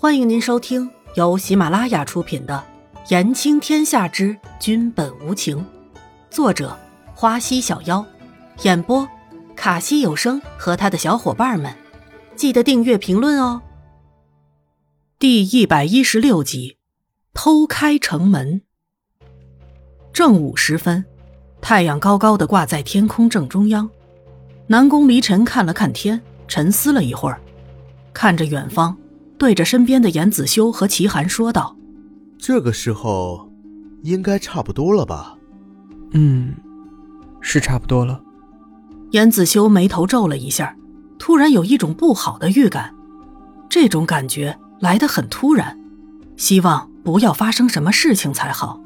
欢迎您收听由喜马拉雅出品的《言情天下之君本无情》，作者花溪小妖，演播卡西有声和他的小伙伴们。记得订阅、评论哦。第一百一十六集，偷开城门。正午时分，太阳高高的挂在天空正中央。南宫离尘看了看天，沉思了一会儿，看着远方。对着身边的严子修和齐寒说道：“这个时候，应该差不多了吧？”“嗯，是差不多了。”严子修眉头皱了一下，突然有一种不好的预感。这种感觉来得很突然，希望不要发生什么事情才好。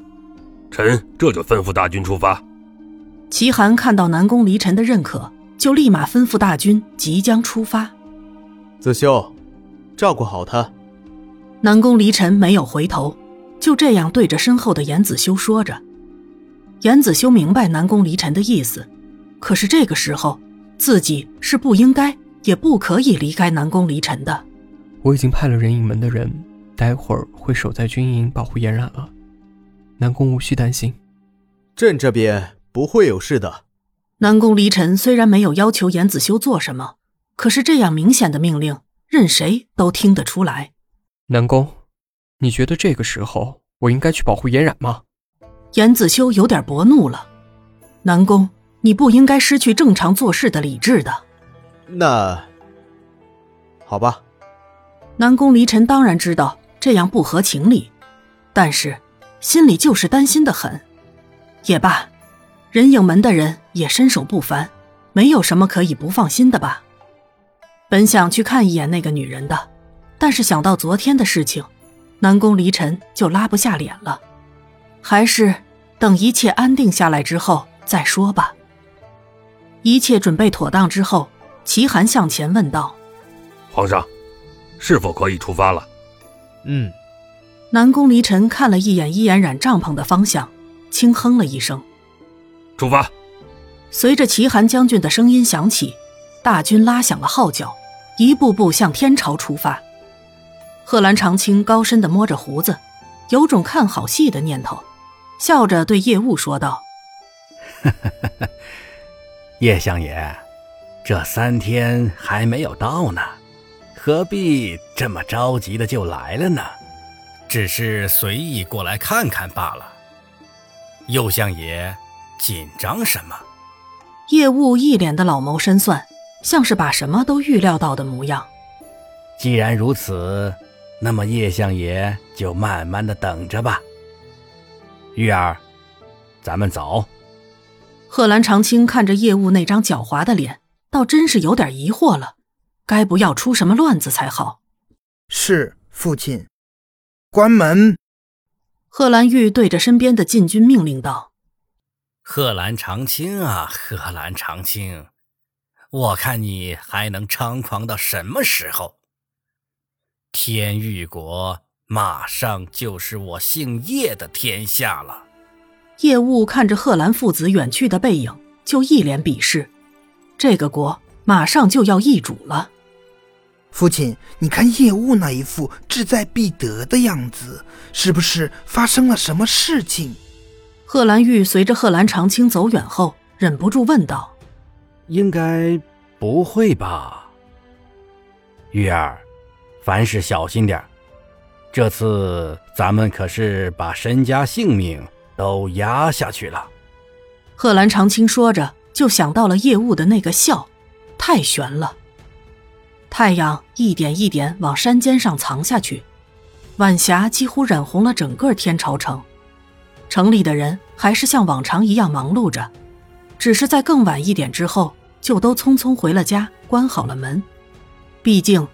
臣这就吩咐大军出发。齐寒看到南宫离尘的认可，就立马吩咐大军即将出发。子修。照顾好他。南宫离尘没有回头，就这样对着身后的严子修说着。严子修明白南宫离尘的意思，可是这个时候自己是不应该也不可以离开南宫离尘的。我已经派了人影门的人，待会儿会守在军营保护嫣然了。南宫无需担心，朕这边不会有事的。南宫离尘虽然没有要求严子修做什么，可是这样明显的命令。任谁都听得出来，南宫，你觉得这个时候我应该去保护嫣然吗？严子修有点薄怒了。南宫，你不应该失去正常做事的理智的。那，好吧。南宫离尘当然知道这样不合情理，但是心里就是担心的很。也罢，人影门的人也身手不凡，没有什么可以不放心的吧。本想去看一眼那个女人的，但是想到昨天的事情，南宫离尘就拉不下脸了。还是等一切安定下来之后再说吧。一切准备妥当之后，齐寒向前问道：“皇上，是否可以出发了？”“嗯。”南宫离尘看了一眼伊颜染帐篷的方向，轻哼了一声：“出发。”随着齐寒将军的声音响起，大军拉响了号角。一步步向天朝出发。贺兰长青高深的摸着胡子，有种看好戏的念头，笑着对叶雾说道：“叶相爷，这三天还没有到呢，何必这么着急的就来了呢？只是随意过来看看罢了。右相爷，紧张什么？”叶雾一脸的老谋深算。像是把什么都预料到的模样。既然如此，那么叶相爷就慢慢的等着吧。玉儿，咱们走。贺兰长青看着叶雾那张狡猾的脸，倒真是有点疑惑了，该不要出什么乱子才好。是父亲，关门。贺兰玉对着身边的禁军命令道：“贺兰长青啊，贺兰长青。”我看你还能猖狂到什么时候？天域国马上就是我姓叶的天下了。叶雾看着贺兰父子远去的背影，就一脸鄙视。这个国马上就要易主了。父亲，你看叶雾那一副志在必得的样子，是不是发生了什么事情？贺兰玉随着贺兰长青走远后，忍不住问道。应该不会吧，玉儿，凡事小心点这次咱们可是把身家性命都压下去了。贺兰长青说着，就想到了叶雾的那个笑，太悬了。太阳一点一点往山尖上藏下去，晚霞几乎染红了整个天朝城。城里的人还是像往常一样忙碌着。只是在更晚一点之后，就都匆匆回了家，关好了门。毕竟，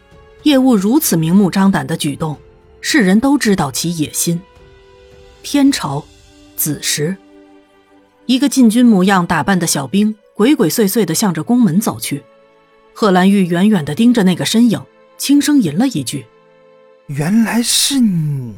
叶雾如此明目张胆的举动，世人都知道其野心。天朝，子时，一个禁军模样打扮的小兵，鬼鬼祟祟的向着宫门走去。贺兰玉远远的盯着那个身影，轻声吟了一句：“原来是你。”